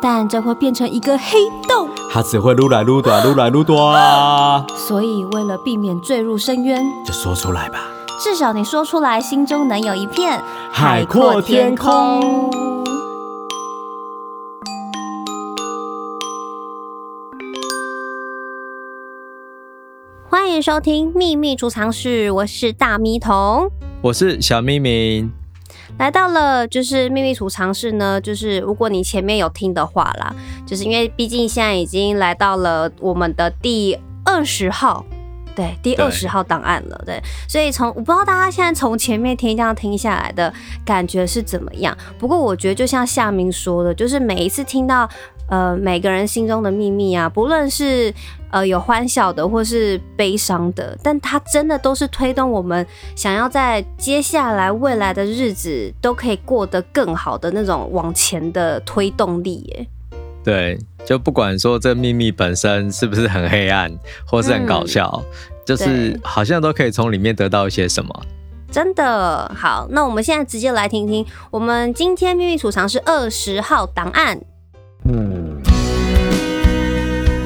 但这会变成一个黑洞，它只会撸来撸短，撸来撸短。所以为了避免坠入深渊，就说出来吧。至少你说出来，心中能有一片海阔天空。欢迎收听秘密储藏室，我是大咪童。我是小咪咪，来到了就是秘密储藏室呢，就是如果你前面有听的话啦，就是因为毕竟现在已经来到了我们的第二十号，对，第二十号档案了，对，对，所以从我不知道大家现在从前面听这样听下来的感觉是怎么样，不过我觉得就像夏明说的，就是每一次听到。呃，每个人心中的秘密啊，不论是呃有欢笑的，或是悲伤的，但它真的都是推动我们想要在接下来未来的日子都可以过得更好的那种往前的推动力耶。对，就不管说这秘密本身是不是很黑暗，或是很搞笑，嗯、就是好像都可以从里面得到一些什么。真的好，那我们现在直接来听听，我们今天秘密储藏室二十号档案。嗯，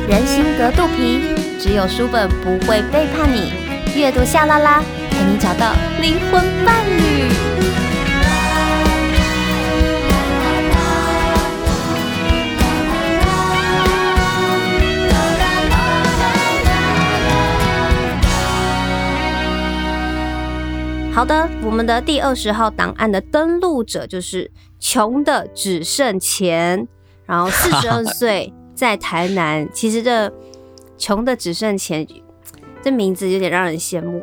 人心隔肚皮，只有书本不会背叛你。阅读夏拉拉，陪你找到灵魂伴侣。好的，我们的第二十号档案的登录者就是穷的只剩钱。然后四十二岁，在台南。其实这穷的只剩钱，这名字有点让人羡慕，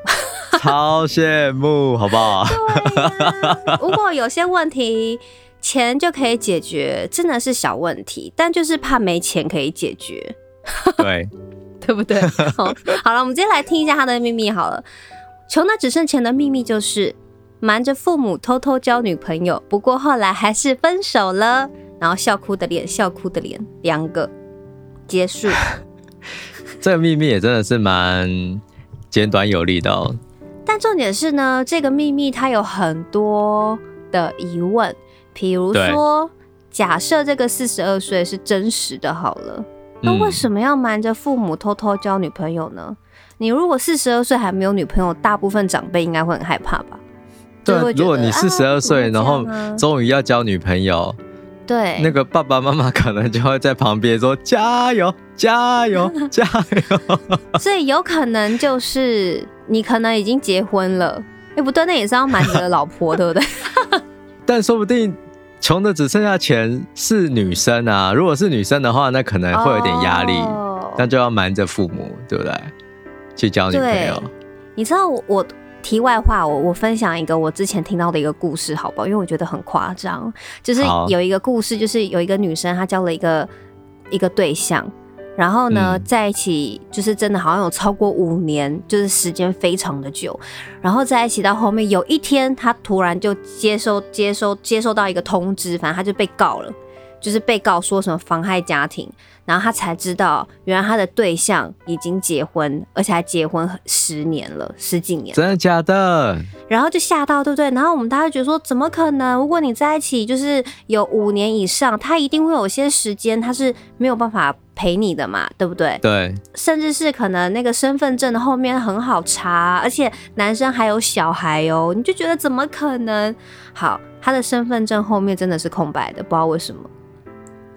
超羡慕，好不好？对啊，如果有些问题钱就可以解决，真的是小问题，但就是怕没钱可以解决，对，对不对？好，好了，我们接下来听一下他的秘密好了。穷的只剩钱的秘密就是瞒着父母偷偷交女朋友，不过后来还是分手了。然后笑哭的脸，笑哭的脸，两个结束。这个秘密也真的是蛮简短有力的哦。但重点是呢，这个秘密它有很多的疑问，比如说，假设这个四十二岁是真实的，好了，那为什么要瞒着父母偷偷交女朋友呢？嗯、你如果四十二岁还没有女朋友，大部分长辈应该会很害怕吧？对，如果你四十二岁，然后终于要交女朋友。对，那个爸爸妈妈可能就会在旁边说：“加油，加油，加油！” 所以有可能就是你可能已经结婚了，哎，不对，那也是要瞒着老婆，对不对？但说不定穷的只剩下钱是女生啊。如果是女生的话，那可能会有点压力，那、oh. 就要瞒着父母，对不对？去交女朋友。你知道我我。题外话，我我分享一个我之前听到的一个故事，好不好？因为我觉得很夸张。就是有一个故事，就是有一个女生，她交了一个一个对象，然后呢，嗯、在一起就是真的好像有超过五年，就是时间非常的久。然后在一起到后面，有一天她突然就接收接收接收到一个通知，反正她就被告了。就是被告说什么妨害家庭，然后他才知道，原来他的对象已经结婚，而且还结婚十年了，十几年。真的假的？然后就吓到，对不对？然后我们大家觉得说，怎么可能？如果你在一起就是有五年以上，他一定会有些时间他是没有办法陪你的嘛，对不对？对。甚至是可能那个身份证的后面很好查，而且男生还有小孩哦，你就觉得怎么可能？好，他的身份证后面真的是空白的，不知道为什么。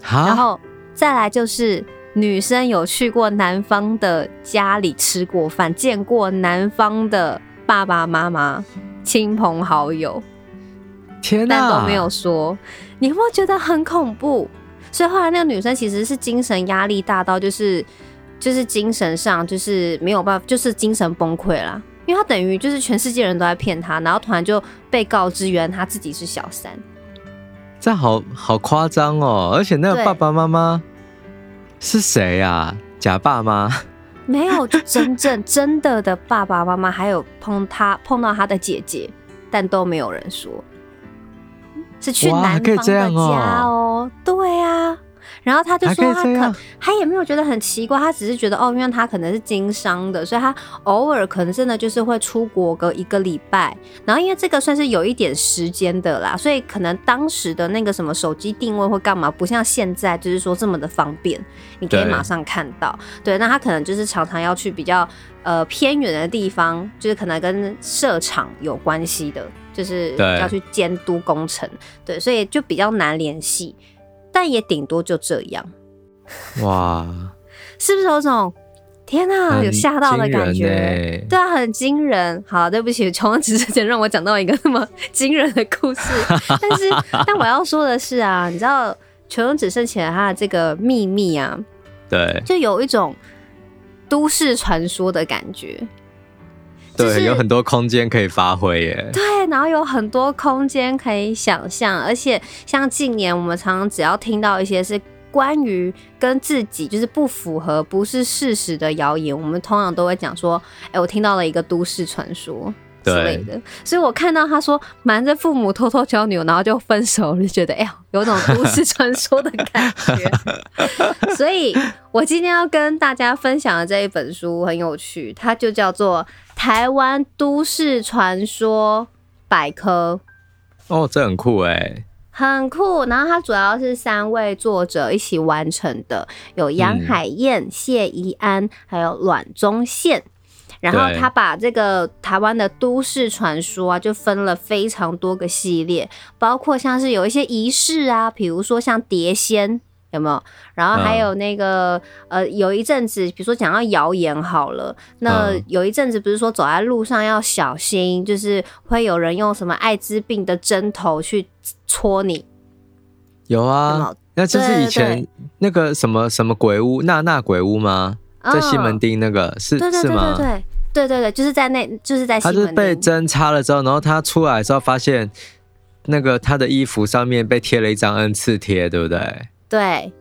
然后再来就是女生有去过男方的家里吃过饭，见过男方的爸爸妈妈、亲朋好友，天哪，但都没有说。你会不会觉得很恐怖？所以后来那个女生其实是精神压力大到就是就是精神上就是没有办法，就是精神崩溃啦。因为她等于就是全世界人都在骗她，然后突然就被告知原来她自己是小三。这好好夸张哦！而且那个爸爸妈妈是谁呀、啊？假爸妈？没有，就真正真的的爸爸妈妈，还有碰他碰到他的姐姐，但都没有人说，是去男方的家哦。对啊。然后他就说他可他也没有觉得很奇怪，他只是觉得哦，因为他可能是经商的，所以他偶尔可能真的就是会出国个一个礼拜。然后因为这个算是有一点时间的啦，所以可能当时的那个什么手机定位或干嘛，不像现在就是说这么的方便，你可以马上看到。对，对，那他可能就是常常要去比较呃偏远的地方，就是可能跟设厂有关系的，就是要去监督工程。对，对，所以就比较难联系。但也顶多就这样，哇，是不是有种天啊，有吓到的感觉？对啊，很惊人。好，对不起，穷人只是想让我讲到一个那么 惊人的故事。但是，但我要说的是啊，你知道，穷人只剩起来他的这个秘密啊，对，就有一种都市传说的感觉。对，就是、有很多空间可以发挥耶。对，然后有很多空间可以想象，而且像近年我们常常只要听到一些是关于跟自己就是不符合、不是事实的谣言，我们通常都会讲说：“哎，我听到了一个都市传说。”之类的，所以我看到他说瞒着父母偷偷交女友，然后就分手，就觉得哎呀，有种都市传说的感觉。所以我今天要跟大家分享的这一本书很有趣，它就叫做《台湾都市传说百科》。哦，这很酷哎，很酷。然后它主要是三位作者一起完成的，有杨海燕、嗯、谢宜安，还有阮宗宪。然后他把这个台湾的都市传说啊，就分了非常多个系列，包括像是有一些仪式啊，比如说像碟仙有没有？然后还有那个、嗯、呃，有一阵子，比如说讲到谣言好了，那有一阵子不是说走在路上要小心，就是会有人用什么艾滋病的针头去戳你。有啊，有有那就是以前那个什么什么鬼屋，娜娜鬼屋吗？在西门町那个、哦、是对对对对对是吗？对对对，就是在那，就是在西门町。他是被针插了之后，然后他出来的时候发现，那个他的衣服上面被贴了一张 N 次贴，对不对？对，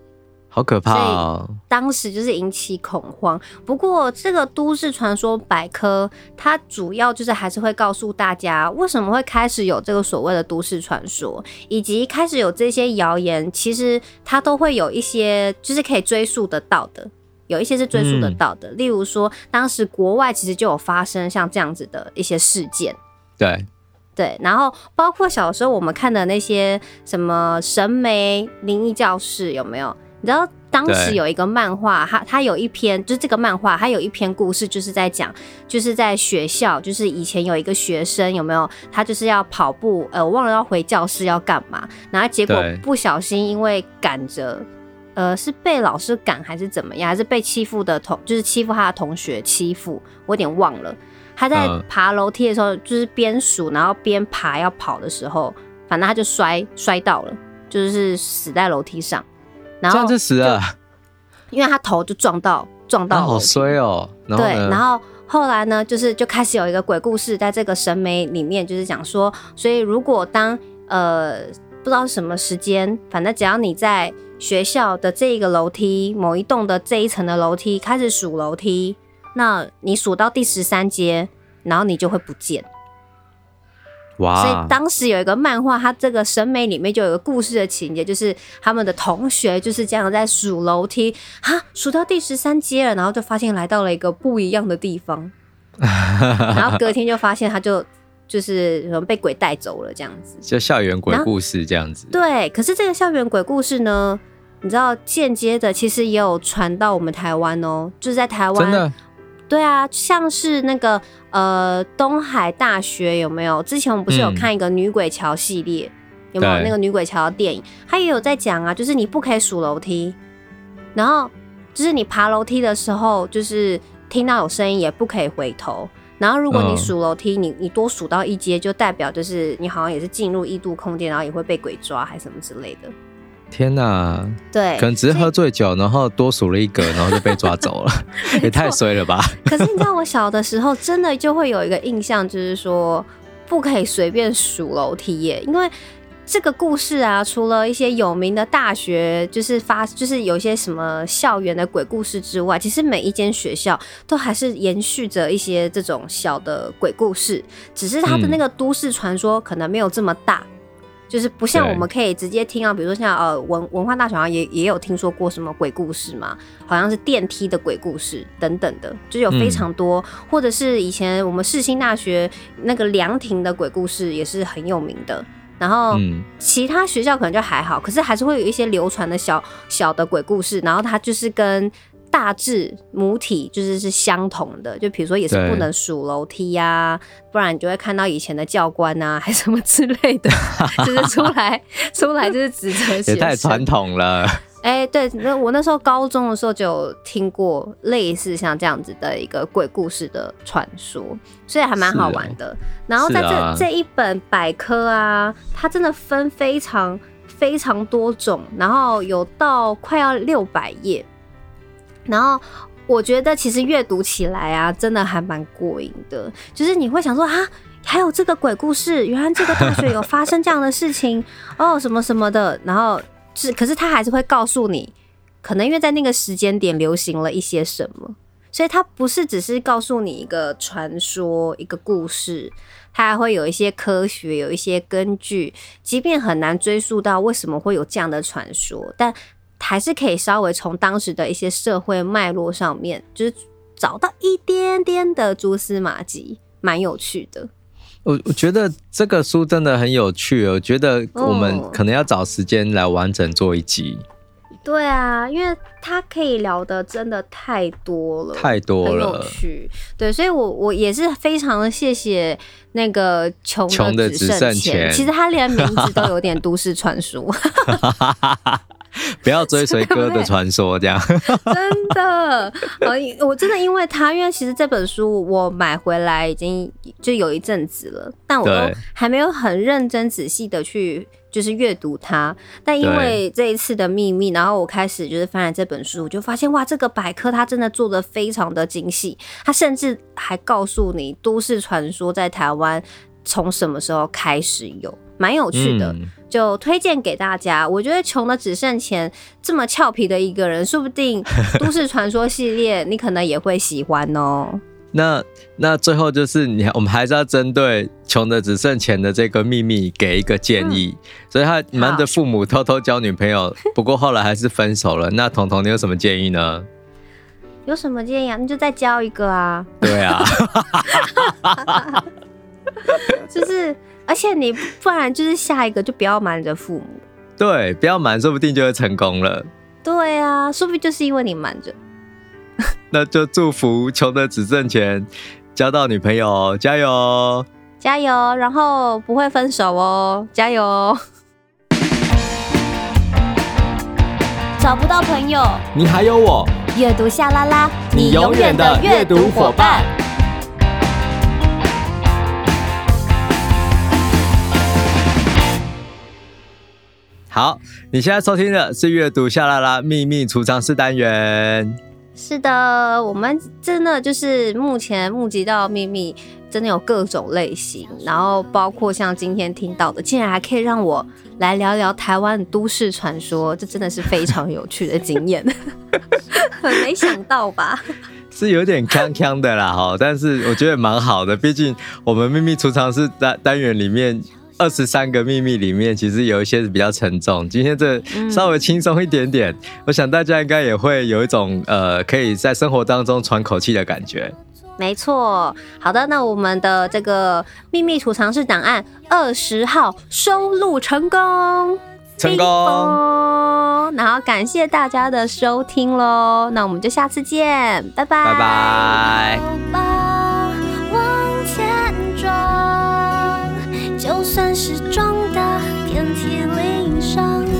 好可怕哦！当时就是引起恐慌。不过这个都市传说百科，它主要就是还是会告诉大家，为什么会开始有这个所谓的都市传说，以及开始有这些谣言，其实它都会有一些，就是可以追溯得到的。有一些是追溯得到的，嗯，例如说，当时国外其实就有发生像这样子的一些事件。对，对，然后包括小时候我们看的那些什么神媒灵异教室，有没有？你知道当时有一个漫画，它它有一篇，就是这个漫画，它有一篇故事，就是在讲，就是在学校，就是以前有一个学生，有没有？他就是要跑步，呃，我忘了要回教室要干嘛，然后结果不小心因为赶着。呃，是被老师赶还是怎么样？还是被欺负的同，就是欺负他的同学欺负？我有点忘了。他在爬楼梯的时候，就是边数然后边爬要跑的时候，反正他就摔摔到了，就是死在楼梯上。然后这样就死了，因为他头就撞到撞到。好衰哦。对，然后后来呢，就是就开始有一个鬼故事，在这个神眉里面，就是讲说，所以如果当呃不知道什么时间，反正只要你在。学校的这一个楼梯，某一栋的这一层的楼梯开始数楼梯，那你数到第十三阶，然后你就会不见。哇！所以当时有一个漫画，它这个审美里面就有一个故事的情节，就是他们的同学就是这样在数楼梯，哈，数到第十三阶了，然后就发现来到了一个不一样的地方，然后隔天就发现他就。就是被鬼带走了这样子，就校园鬼故事这样子。对，可是这个校园鬼故事呢，你知道间接的其实也有传到我们台湾哦，就是在台湾。对啊，像是那个呃东海大学有没有？之前我们不是有看一个女鬼桥系列，嗯，有没有那个女鬼桥的电影？它也有在讲啊，就是你不可以数楼梯，然后就是你爬楼梯的时候，就是听到有声音也不可以回头。然后，如果你数楼梯，你你多数到一阶，就代表就是你好像也是进入异度空间，然后也会被鬼抓，还是什么之类的。天哪！对，可能只是喝醉酒，然后多数了一个，然后就被抓走了，也太衰了吧！可是你知道，我小的时候真的就会有一个印象，就是说不可以随便数楼梯耶，因为这个故事啊，除了一些有名的大学，就是发，就是有一些什么校园的鬼故事之外，其实每一间学校都还是延续着一些这种小的鬼故事，只是它的那个都市传说可能没有这么大，嗯、就是不像我们可以直接听啊，比如说像呃文文化大学好像也也有听说过什么鬼故事嘛，好像是电梯的鬼故事等等的，就有非常多，嗯、或者是以前我们世新大学那个凉亭的鬼故事也是很有名的。然后其他学校可能就还好，可是还是会有一些流传的小小的鬼故事，然后它就是跟大致母体就是是相同的，就比如说也是不能数楼梯呀、啊，不然你就会看到以前的教官啊，还什么之类的，就是出来 出来就是指责学生，也太传统了。哎、欸，对，那我那时候高中的时候就有听过类似像这样子的一个鬼故事的传说，所以还蛮好玩的。然后在这、啊、这一本百科啊，它真的分非常非常多种，然后有到快要六百页。然后我觉得其实阅读起来啊，真的还蛮过瘾的，就是你会想说啊，还有这个鬼故事，原来这个大学有发生这样的事情 哦，什么什么的，然后。是，可是他还是会告诉你，可能因为在那个时间点流行了一些什么，所以他不是只是告诉你一个传说、一个故事，他还会有一些科学、有一些根据，即便很难追溯到为什么会有这样的传说，但还是可以稍微从当时的一些社会脉络上面，就是找到一点点的蛛丝马迹，蛮有趣的。我我觉得这个书真的很有趣，我觉得我们可能要找时间来完整做一集。对啊，因为它可以聊的真的太多了，太多了，很有趣。对，所以我我也是非常的谢谢那个穷的只剩钱，其实他连名字都有点都市传说。不要追随哥的传说，这样 真的，我真的因为他，因为其实这本书我买回来已经就有一阵子了，但我都还没有很认真仔细的去就是阅读它。但因为这一次的秘密，然后我开始就是翻了这本书，我就发现哇，这个百科它真的做的非常的精细，它甚至还告诉你都市传说在台湾从什么时候开始有。蛮有趣的，嗯、就推荐给大家。我觉得穷的只剩钱，这么俏皮的一个人，说不定 都市传说系列你可能也会喜欢哦。那那最后就是你，我们还是要针对穷的只剩钱的这个秘密给一个建议。嗯、所以他瞒着父母偷偷交女朋友，不过后来还是分手了。那彤彤，你有什么建议呢？有什么建议啊？那就再交一个啊。对啊，就是。而且你不然就是下一个就不要瞒着父母，对，不要瞒，说不定就会成功了。对啊，说不定就是因为你瞒着。那就祝福穷的只挣钱，交到女朋友，加油，加油，然后不会分手哦，加油。找不到朋友，你还有我，阅读夏拉拉，你永远的阅读伙伴。好，你现在收听的是阅读夏拉拉秘密储藏室单元。是的，我们真的就是目前募集到秘密，真的有各种类型，然后包括像今天听到的，竟然还可以让我来聊聊台湾的都市传说，这真的是非常有趣的经验，很没想到吧？是有点锵锵的啦，哈，但是我觉得蛮好的，毕竟我们秘密储藏室单单元里面。二十三个秘密里面，其实有一些是比较沉重。今天这稍微轻松一点点，嗯、我想大家应该也会有一种呃，可以在生活当中喘口气的感觉。没错，好的，那我们的这个秘密储藏室档案二十号收录成功，成功。然后感谢大家的收听喽，那我们就下次见，拜拜，拜拜。算是撞得遍体鳞伤。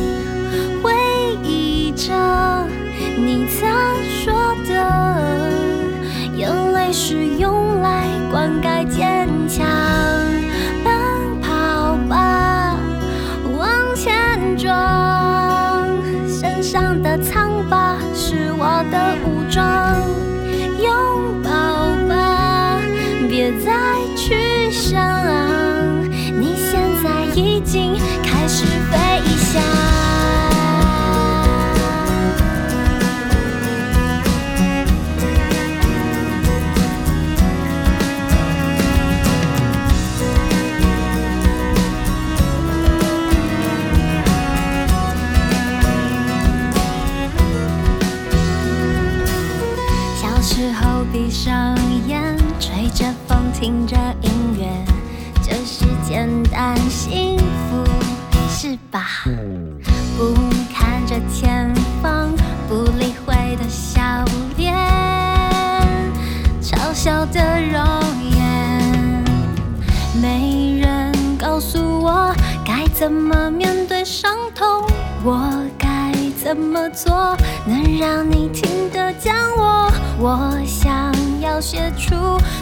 笑的容颜没人告诉我该怎么面对伤痛我该怎么做能让你听得见我我想要写出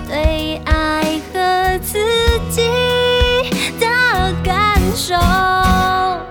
对爱和自己的感受。